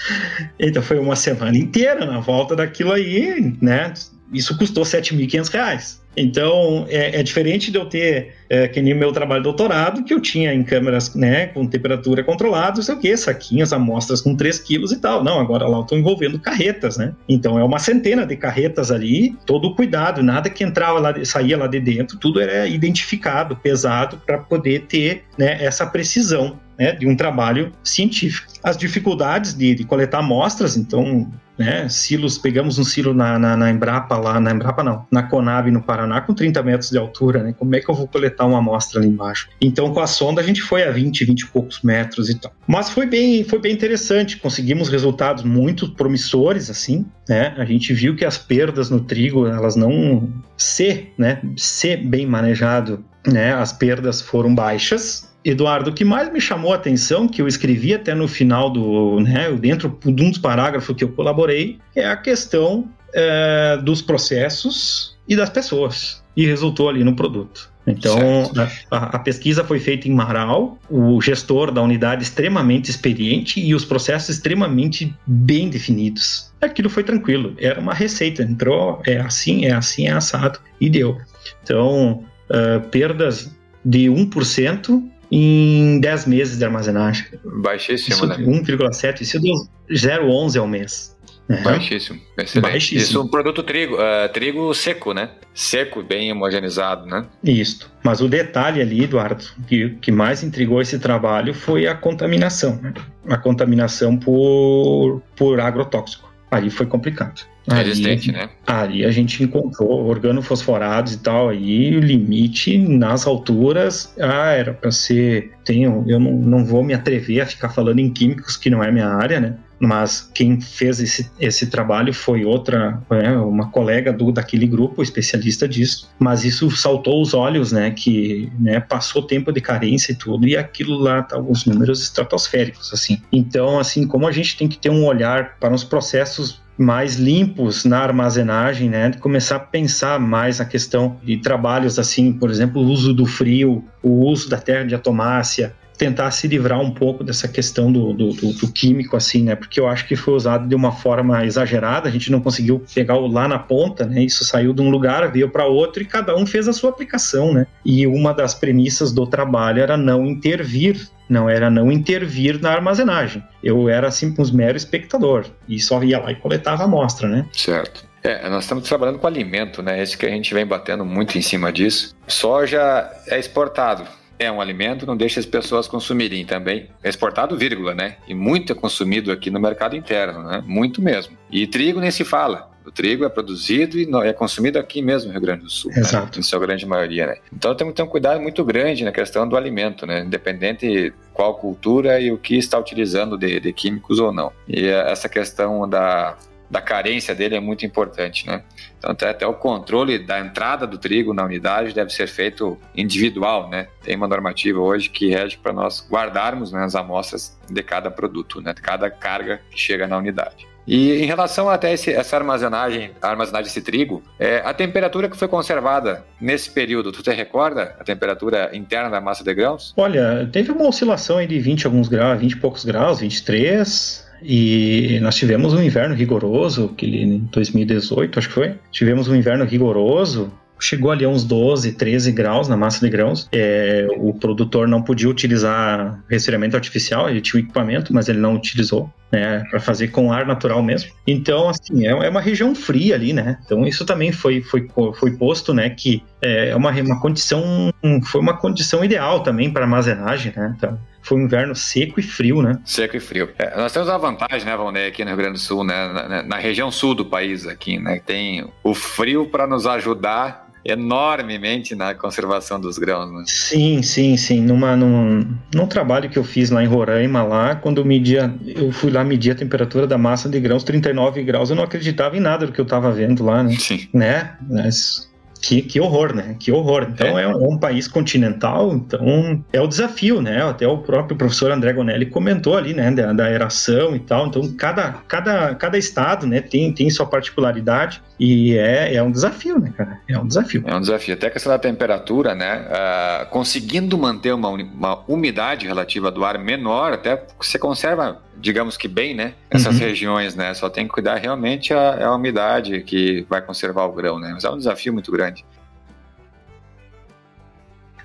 então foi uma semana inteira na volta daquilo aí, né? Isso custou 7.500 reais. Então, é, é, diferente de eu ter, é, que nem meu trabalho de doutorado, que eu tinha em câmeras né, com temperatura controlada, não sei o quê, saquinhas, amostras com 3 quilos e tal. Não, agora lá eu estou envolvendo carretas, né? Então, é uma centena de carretas ali, todo o cuidado, nada que entrava lá, saía lá de dentro, tudo era identificado, pesado, para poder ter né, essa precisão né, de um trabalho científico. As dificuldades de, de coletar amostras, então, né, silos, pegamos um silo na, na, na, Embrapa lá, na Embrapa não, na Conab no Paraná com 30 metros de altura, né, como é que eu vou coletar uma amostra ali embaixo? Então, com a sonda a gente foi a 20, 20 e poucos metros e tal. Mas foi bem, foi bem interessante, conseguimos resultados muito promissores, assim, né, a gente viu que as perdas no trigo, elas não, se, né, se bem manejado, né, as perdas foram baixas, Eduardo, o que mais me chamou a atenção, que eu escrevi até no final do, né, dentro de um dos parágrafos que eu colaborei, é a questão é, dos processos e das pessoas. E resultou ali no produto. Então, a, a, pesquisa foi feita em Marau, o gestor da unidade extremamente experiente e os processos extremamente bem definidos. Aquilo foi tranquilo, era uma receita, entrou, é assim, é assim, é assado, e deu. Então, uh, perdas de 1% em 10 meses de armazenagem. Baixíssimo, isso, né? 1,7, isso deu 0,11 ao mês. Uhum. Baixíssimo, excelente. Baixíssimo. Isso é um produto trigo, uh, trigo seco, né? Seco, bem homogeneizado, né? Isso. Mas o detalhe ali, Eduardo, que, que mais intrigou esse trabalho foi a contaminação. Né? A contaminação por, por agrotóxico. Aí foi complicado. Resistente, ali, né? Ali a gente encontrou organofosforados e tal, aí o limite nas alturas, ah, era para ser, tenho, eu não, não vou me atrever a ficar falando em químicos que não é minha área, né? mas quem fez esse, esse trabalho foi outra, né, uma colega do daquele grupo, especialista disso, mas isso saltou os olhos, né, que né, passou tempo de carência e tudo, e aquilo lá tá alguns números estratosféricos, assim. Então, assim, como a gente tem que ter um olhar para os processos mais limpos na armazenagem, né? Começar a pensar mais a questão de trabalhos assim, por exemplo, o uso do frio, o uso da terra de atomácia, tentar se livrar um pouco dessa questão do, do, do, do, químico, assim, né? Porque eu acho que foi usado de uma forma exagerada, a gente não conseguiu pegar o lá na ponta, né? Isso saiu de um lugar, veio para outro e cada um fez a sua aplicação, né? E uma das premissas do trabalho era não intervir não era não intervir na armazenagem. Eu era assim um mero espectador e só ia lá e coletava a amostra, né? Certo. É, nós estamos trabalhando com alimento, né? Esse que a gente vem batendo muito em cima disso. Soja é exportado. É um alimento, não deixa as pessoas consumirem também. É exportado, vírgula, né? E muito é consumido aqui no mercado interno, né? Muito mesmo. E trigo nem se fala. O trigo é produzido e é consumido aqui mesmo no Rio Grande do Sul. Né? Exato. Né? Em sua grande maioria, né? Então temos que ter um cuidado muito grande na questão do alimento, né? Independente qual cultura e o que está utilizando de, de químicos ou não. E essa questão da da carência dele é muito importante, né? Então até, até, o controle da entrada do trigo na unidade deve ser feito individual, né? Tem uma normativa hoje que rege para nós guardarmos né, as amostras de cada produto, né? De cada carga que chega na unidade. E em relação até esse, essa armazenagem, a armazenagem desse trigo, é, a temperatura que foi conservada nesse período, tu te recorda a temperatura interna da massa de grãos? Olha, teve uma oscilação aí de 20 alguns graus, 20 e poucos graus, 23, e nós tivemos um inverno rigoroso, que em 2018, acho que foi. Tivemos um inverno rigoroso, chegou ali a uns 12, 13 graus na massa de grãos. É, o produtor não podia utilizar resfriamento artificial, ele tinha o equipamento, mas ele não utilizou. Né, para fazer com ar natural mesmo. Então, assim, é, é, uma região fria ali, né? Então, isso também foi, foi, foi posto, né? Que é uma, uma condição, foi uma condição ideal também para armazenagem, né? Então, foi um inverno seco e frio, né? Seco e frio. É, nós temos uma vantagem, né, Valnei, aqui no Rio Grande do Sul, né? Na, na região sul do país aqui, né? Tem o frio para nos ajudar enormemente na conservação dos grãos, né? Sim, sim, sim. Numa, num, num trabalho que eu fiz lá em Roraima, lá, quando eu media, eu fui lá medir a temperatura da massa de grãos, 39 graus, eu não acreditava em nada do que eu estava vendo lá, né? Sim. Né? Mas que, que horror, né? Que horror. Então é. é. um, é um país continental, então é o desafio, né? Até o próprio professor André Gonelli comentou ali, né? Da, da aeração e tal. Então cada, cada, cada estado, né? Tem, tem sua particularidade e é, é um desafio, né, cara? É um desafio. É um desafio. Até a questão da temperatura, né? Uh, conseguindo manter uma, uma umidade relativa do ar menor, até você conserva digamos que bem, né? Essas uhum. regiões, né? Só tem que cuidar realmente a, a umidade que vai conservar o grão, né? Mas é um desafio muito grande.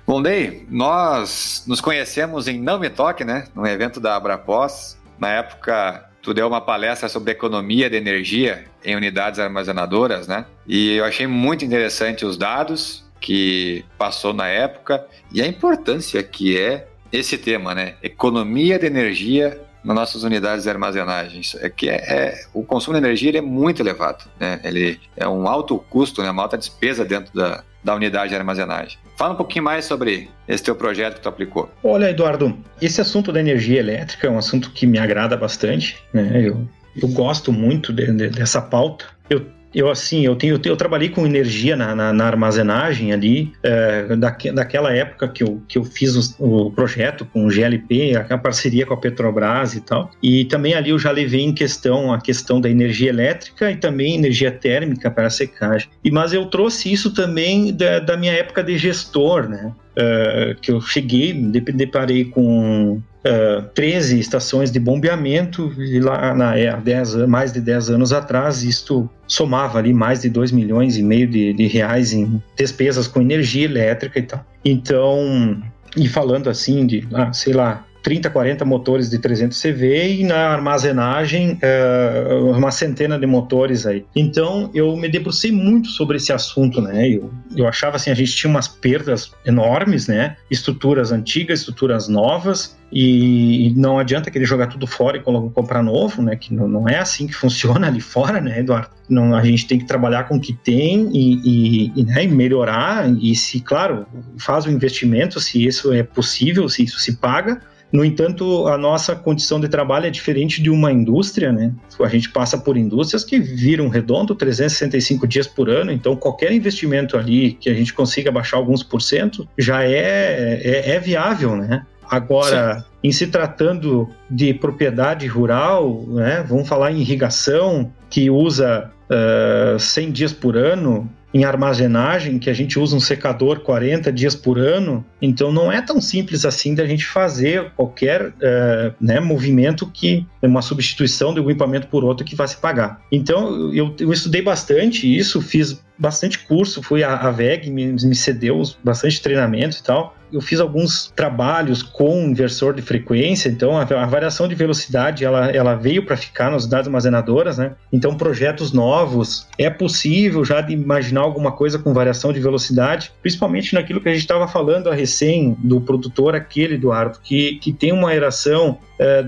Bom, Day, nós nos conhecemos em Não Me Toque, né? Num evento da Abrapós. Na época, tu deu uma palestra sobre economia de energia em unidades armazenadoras, né? E eu achei muito interessante os dados que passou na época e a importância que é esse tema, né? Economia de energia nas nossas unidades de armazenagem. É que é, é, o consumo de energia é muito elevado, né? Ele é um alto custo, né? uma alta despesa dentro da, da unidade de armazenagem. Fala um pouquinho mais sobre esse teu projeto que tu aplicou. Olha, Eduardo, esse assunto da energia elétrica é um assunto que me agrada bastante, né? Eu, eu gosto muito de, de, dessa pauta. Eu eu, assim, eu tenho, eu trabalhei com energia na, na, na armazenagem ali, é, daque, daquela época que eu, que eu fiz o, o, projeto com o GLP, a, a, parceria com a Petrobras e tal. E também ali eu já levei em questão a questão da energia elétrica e também energia térmica para a secagem. E, mas eu trouxe isso também da, da minha época de gestor, né? Uh, que eu cheguei, me deparei com uh, 13 estações de bombeamento e lá na, é, 10, mais de 10 anos atrás isto somava ali mais de 2 milhões e meio de, de reais em despesas com energia elétrica e tal. Então, e falando assim de, ah, sei lá, 30, 40 motores de 300 CV e na armazenagem uh, uma centena de motores aí. Então eu me debrucei muito sobre esse assunto, né? Eu, eu achava assim, a gente tinha umas perdas enormes, né? Estruturas antigas, estruturas novas, e não adianta querer jogar tudo fora e comprar novo, né? Que não, é assim que funciona ali fora, né, Eduardo? Não, a gente tem que trabalhar com o que tem e, e, e, né, e melhorar. E se, claro, faz o investimento, se isso é possível, se isso se paga, no entanto, a nossa condição de trabalho é diferente de uma indústria, né? A gente passa por indústrias que viram redondo 365 dias por ano, então qualquer investimento ali que a gente consiga baixar alguns por cento já é, é, é viável, né? Agora, Sim. em se tratando de propriedade rural, né, vamos falar em irrigação, que usa uh, 100 dias por ano, em armazenagem, que a gente usa um secador 40 dias por ano, então não é tão simples assim da gente fazer qualquer uh, né, movimento que é uma substituição de um equipamento por outro que vai se pagar. Então eu, eu estudei bastante isso, fiz bastante curso, fui a VEG, me, me cedeu bastante treinamento e tal, eu fiz alguns trabalhos com inversor de frequência, então a, a variação de velocidade ela, ela veio para ficar nas unidades armazenadoras, né? Então projetos novos é possível já de imaginar alguma coisa com variação de velocidade, principalmente naquilo que a gente estava falando a recém do produtor aquele, Eduardo, que, que tem uma aeração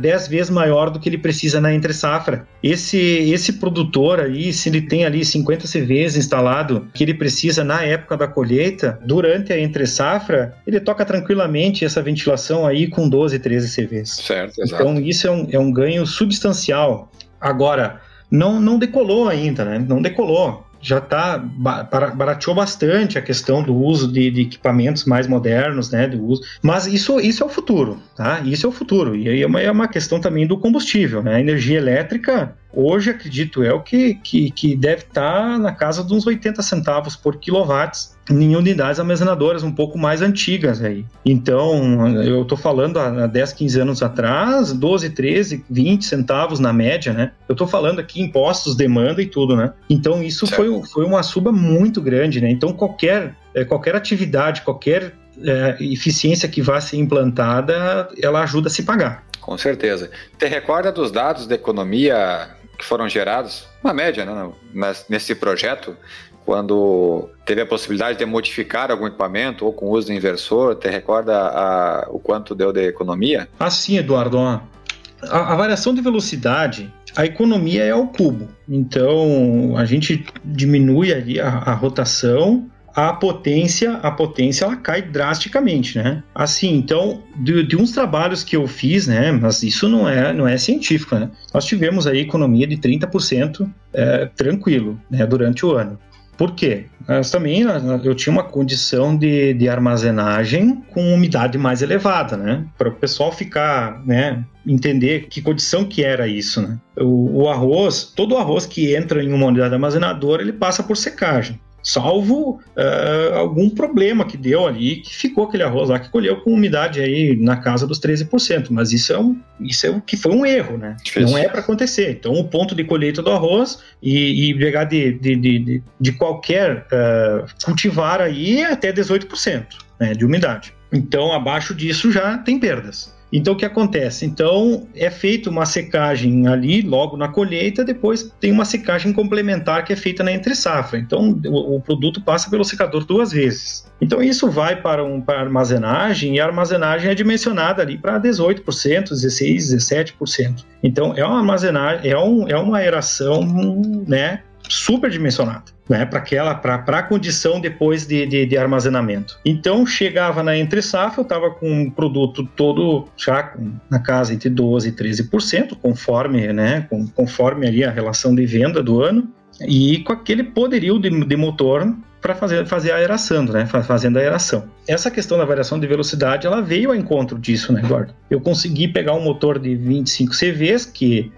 10 uh, vezes maior do que ele precisa na entre safra. Esse, esse produtor aí, se ele tem ali 50 CVs instalado que ele precisa na época da colheita, durante a entre safra, ele toca tranquilamente essa ventilação aí com 12, 13 CVs. Certo, exato. Então isso é um, é um ganho substancial. Agora, não, não decolou ainda, né? Não decolou já tá barateou bastante a questão do uso de, de, equipamentos mais modernos, né, do uso. Mas isso, isso é o futuro, tá? Isso é o futuro. E aí é uma, é uma questão também do combustível, né? A energia elétrica Hoje, acredito eu, que, que, que deve estar na casa de uns 80 centavos por quilowatts em unidades armazenadoras um pouco mais antigas aí. Então, eu estou falando há 10, 15 anos atrás, 12, 13, 20 centavos na média, né? Eu estou falando aqui impostos, demanda e tudo, né? Então, isso foi, foi uma suba muito grande, né? Então, qualquer, é, qualquer atividade, qualquer é, eficiência que vá ser implantada, ela ajuda a se pagar. Com certeza. Te recorda dos dados da economia que foram gerados, uma média, né, nesse projeto, quando teve a possibilidade de modificar algum equipamento ou com uso do inversor, te recorda a, o quanto deu de economia? Assim, Eduardo, a, a variação de velocidade, a economia é ao cubo. Então, a gente diminui ali a, a rotação a potência, a potência ela cai drasticamente, né? Assim, então, de, de, uns trabalhos que eu fiz, né, mas isso não é, não é científico, né? Nós tivemos aí economia de 30% é, tranquilo, né, durante o ano. Por quê? Mas também eu tinha uma condição de, de armazenagem com umidade mais elevada, né? Para o pessoal ficar, né? Entender que condição que era isso, né? O, o arroz, todo o arroz que entra em uma unidade armazenadora, ele passa por secagem salvo uh, algum problema que deu ali, que ficou aquele arroz lá que colheu com umidade aí na casa dos 13%, mas isso é um, isso é um, que foi um erro, né? Difícil. Não é para acontecer. Então, o ponto de colheita do arroz e, e pegar de, de, de, de qualquer uh, cultivar aí é até 18% né, de umidade. Então, abaixo disso já tem perdas. Então, o que acontece? Então, é feita uma secagem ali, logo na colheita, depois tem uma secagem complementar que é feita na entre-safra. Então, o, o, produto passa pelo secador duas vezes. Então, isso vai para, um, para armazenagem, e a armazenagem é dimensionada ali para 18%, 16%, 17%. Então, é uma armazenagem, é, um, é uma aeração né, super dimensionada. Né, para aquela para a condição depois de, de, de, armazenamento. Então chegava na entre safra, eu estava com um produto todo já na casa entre 12 e 13%, conforme, né, conforme ali a relação de venda do ano, e com aquele poderio de, de motor para fazer, fazer a aeração, né? Fazendo a aeração. Essa questão da variação de velocidade, ela veio ao encontro disso, né, Eduardo? Eu consegui pegar um motor de 25 CVs que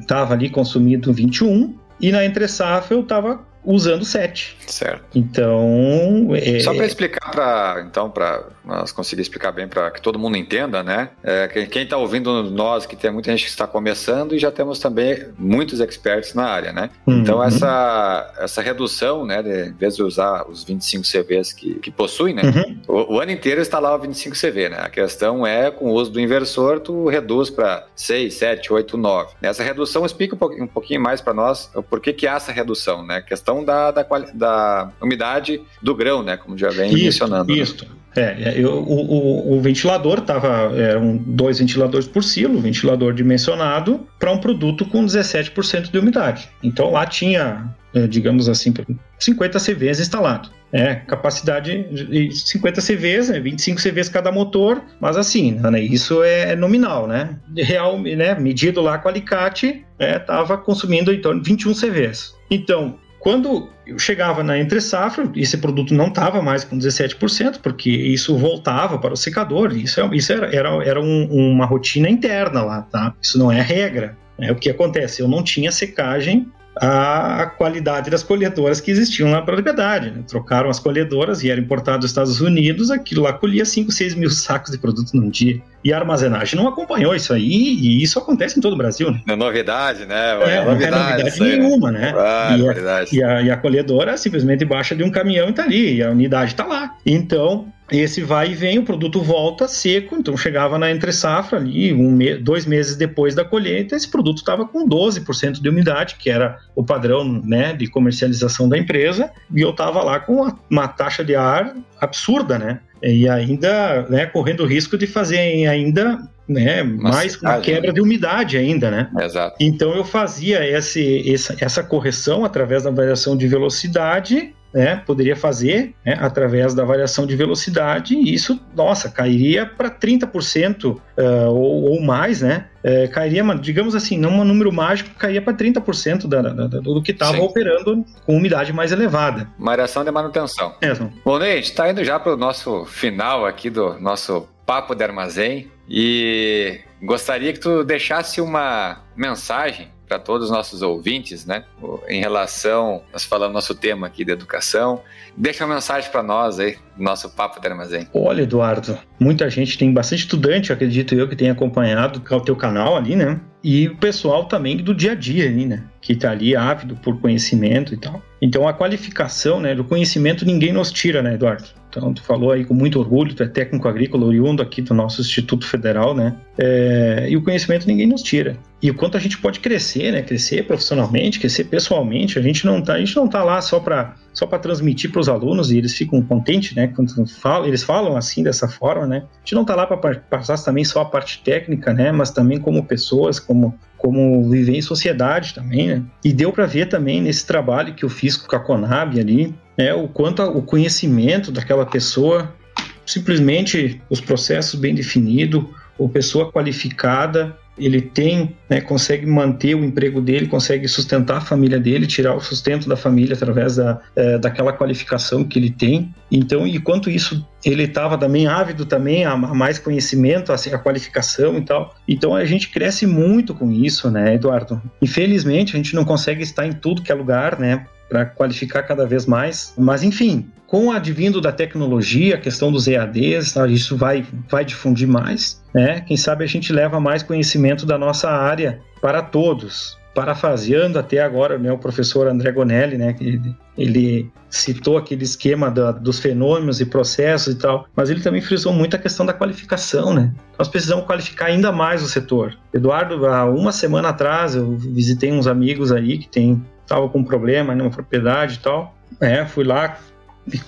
estava é, ali consumindo 21 e na entre safra eu estava usando 7. Certo. Então. É... Só para explicar, para então, para nós conseguir explicar bem para que todo mundo entenda, né? É, quem está ouvindo nós, que tem muita gente que está começando e já temos também muitos experts na área, né? Uhum. Então, essa, essa redução, né, de, em vez de usar os 25 CVs que, que possuem, né? Uhum. O, o, ano inteiro está lá o 25 CV, né? A questão é, com o uso do inversor, tu reduz para 6, 7, 8, 9. Essa redução, explica um pouquinho, um pouquinho mais para nós o porquê que há essa redução, né? A questão questão da, da, da umidade do grão, né? Como já vem isso, mencionando. Né? Isso. Né? É, eu, o, o, o, ventilador tava eram dois ventiladores por silo, ventilador dimensionado para um produto com 17% de umidade. Então lá tinha, é, digamos assim, 50 CVs instalado. É, capacidade de 50 CVs, né, 25 CVs cada motor, mas assim, né, isso é nominal, né? Real, né, medido lá com alicate, estava é, consumindo em torno de 21 CVs. Então, quando eu chegava na entre safra, esse produto não estava mais com 17%, porque isso voltava para o secador. Isso, é, isso era, era, era um, uma rotina interna lá, tá? Isso não é regra. É, o que acontece? Eu não tinha secagem a qualidade das colhedoras que existiam na propriedade. Né? Trocaram as colhedoras e era importado dos Estados Unidos, aquilo lá colhia 5, 6 mil sacos de produto num dia. E a armazenagem não acompanhou isso aí, e isso acontece em todo o Brasil. Né? Não é novidade, né? É, é novidade, não é novidade nenhuma, né? Ah, e, a, e, a, e, a, colhedora simplesmente baixa de um caminhão e tá ali, e a unidade tá lá. Então, esse vai e vem, o produto volta seco, então chegava na entre safra ali, um me dois meses depois da colheita, esse produto estava com 12% de umidade, que era o padrão né, de comercialização da empresa, e eu estava lá com uma, uma, taxa de ar absurda, né? E ainda né, correndo o risco de fazer ainda né, mais uma quebra né? de umidade ainda, né? Exato. Então eu fazia esse, essa, essa correção através da variação de velocidade né, poderia fazer né, através da variação de velocidade, e isso, nossa, cairia para 30% uh, ou, ou, mais, né? Uh, cairia, digamos assim, não um número mágico, cairia para 30% da, da, da, do que estava operando com umidade mais elevada. Variação de manutenção. Mesmo. Bom, Ney, gente está indo já para o nosso final aqui do nosso papo de armazém e gostaria que tu deixasse uma mensagem para todos os nossos ouvintes, né? Em relação, nós falamos nosso tema aqui de educação. Deixa uma mensagem para nós aí, nosso papo de armazém. Olha, Eduardo, muita gente tem bastante estudante, acredito eu, que tem acompanhado o teu canal ali, né? E o pessoal também do dia a dia ali, né? Que está ali ávido por conhecimento e tal. Então a qualificação, né, do conhecimento ninguém nos tira, né, Eduardo? Então, tu falou aí com muito orgulho, tu é técnico agrícola oriundo aqui do nosso Instituto Federal, né? É, e o conhecimento ninguém nos tira. E o quanto a gente pode crescer, né? Crescer profissionalmente, crescer pessoalmente. A gente não tá, a gente não tá lá só para só para transmitir para os alunos e eles ficam contentes, né? Quando falam, eles falam assim dessa forma, né? A gente não tá lá para passar também só a parte técnica, né? Mas também como pessoas, como como viver em sociedade também, né? E deu para ver também nesse trabalho que eu fiz com a Conab ali, né, o quanto o conhecimento daquela pessoa, simplesmente os processos bem definidos, ou pessoa qualificada, ele tem, né, consegue manter o emprego dele, consegue sustentar a família dele, tirar o sustento da família através da, é, daquela qualificação que ele tem. Então, e quanto isso ele estava também ávido também a, mais conhecimento, a, qualificação e tal. Então a gente cresce muito com isso, né, Eduardo? Infelizmente a gente não consegue estar em tudo que é lugar, né? para qualificar cada vez mais. Mas, enfim, com o advindo da tecnologia, a questão dos EADs, tá, isso vai, vai difundir mais. Né? Quem sabe a gente leva mais conhecimento da nossa área para todos. Parafraseando até agora né, o professor André Gonelli, né, que ele citou aquele esquema da, dos fenômenos e processos e tal, mas ele também frisou muito a questão da qualificação, né? Nós precisamos qualificar ainda mais o setor. Eduardo, há uma semana atrás eu visitei uns amigos aí que têm estava com problema numa propriedade e tal. É, fui lá,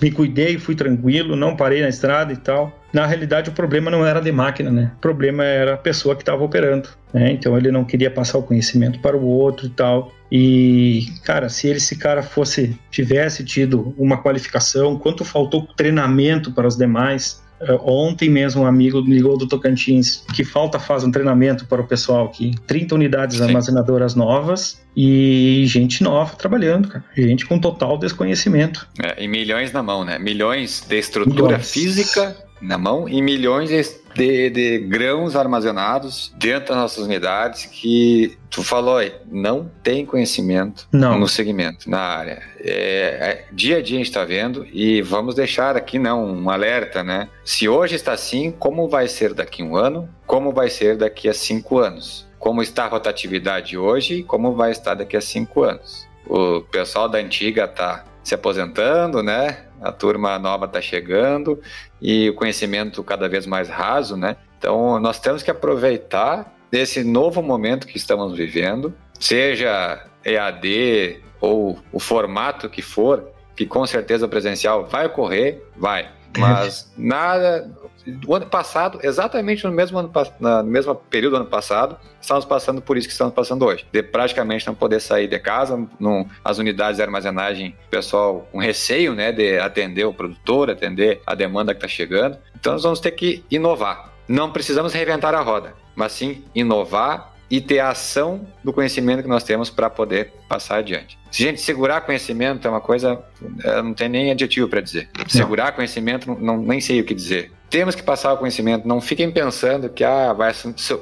me cuidei, fui tranquilo, não parei na estrada e tal. Na realidade, o problema não era de máquina, né? O problema era a pessoa que estava operando. Né? Então ele não queria passar o conhecimento para o outro e tal. E, cara, se ele, esse cara fosse, tivesse tido uma qualificação, quanto faltou treinamento para os demais, é, ontem mesmo um amigo me ligou do Tocantins que falta faz um treinamento para o pessoal aqui. 30 unidades Sim. armazenadoras novas e gente nova trabalhando, cara. Gente com total desconhecimento. É, e milhões na mão, né? Milhões de estrutura milhões. física na mão e milhões de, de, grãos armazenados dentro das nossas unidades que tu falou aí, não tem conhecimento não. no segmento, na área. É, é, dia a dia a gente está vendo e vamos deixar aqui não um alerta, né? Se hoje está assim, como vai ser daqui a um ano? Como vai ser daqui a cinco anos? Como está a rotatividade hoje como vai estar daqui a cinco anos? O pessoal da antiga está se aposentando, né? A turma nova está chegando e o conhecimento cada vez mais raso, né? Então, nós temos que aproveitar desse novo momento que estamos vivendo, seja EAD ou o formato que for, que com certeza o presencial vai ocorrer, vai. Mas nada, o ano passado, exatamente no mesmo, ano, no mesmo período do ano passado, estamos passando por isso que estamos passando hoje. De praticamente não poder sair de casa, não, as unidades de armazenagem, pessoal com receio né, de atender o produtor, atender a demanda que está chegando. Então nós vamos ter que inovar. Não precisamos reinventar a roda, mas sim inovar e ter a ação do conhecimento que nós temos para poder passar adiante. Se gente segurar conhecimento é uma coisa, não tem nem adjetivo para dizer. Segurar conhecimento, não, nem sei o que dizer. Temos que passar o conhecimento. Não fiquem pensando que ah, vai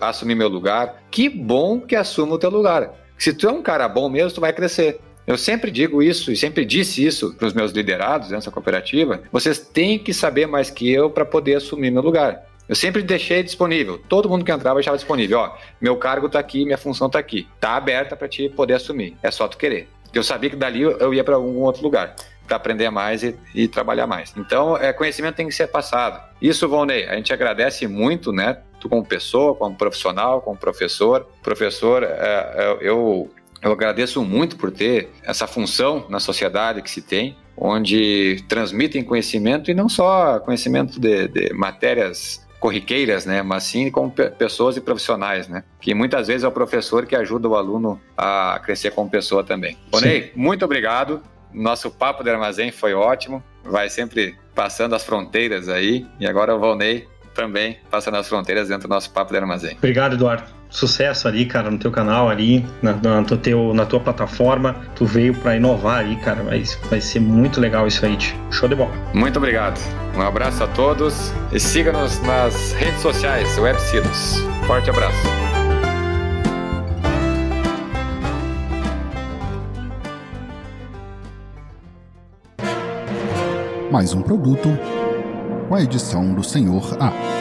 assumir meu lugar. Que bom que assuma o teu lugar. Se tu é um cara bom mesmo, tu vai crescer. Eu sempre digo isso e sempre disse isso para os meus liderados nessa cooperativa. Vocês têm que saber mais que eu para poder assumir meu lugar. Eu sempre deixei disponível. Todo mundo que entrava deixava disponível. Ó, meu cargo está aqui, minha função está aqui. Está aberta para te poder assumir. É só tu querer. Eu sabia que dali eu ia para algum outro lugar. para aprender mais e, e, trabalhar mais. Então, é, conhecimento tem que ser passado. Isso, Volney, a gente agradece muito, né? Tu como pessoa, como profissional, como professor. Professor, é, é eu, eu agradeço muito por ter essa função na sociedade que se tem, onde transmitem conhecimento e não só conhecimento de, de matérias corriqueiras, né, mas sim com pessoas e profissionais, né, que muitas vezes é o professor que ajuda o aluno a crescer como pessoa também. Bonei, muito obrigado. Nosso papo de armazém foi ótimo, vai sempre passando as fronteiras aí, e agora o Volney também passando as fronteiras dentro do nosso papo de armazém. Obrigado, Eduardo sucesso ali, cara, no teu canal ali, na, na, no teu, na tua plataforma. Tu veio para inovar aí, cara. Vai, vai ser muito legal isso aí. Show de bola. Muito obrigado. Um abraço a todos e siga-nos nas redes sociais, Webcilos. Forte abraço. Mais um produto com a edição do Senhor A.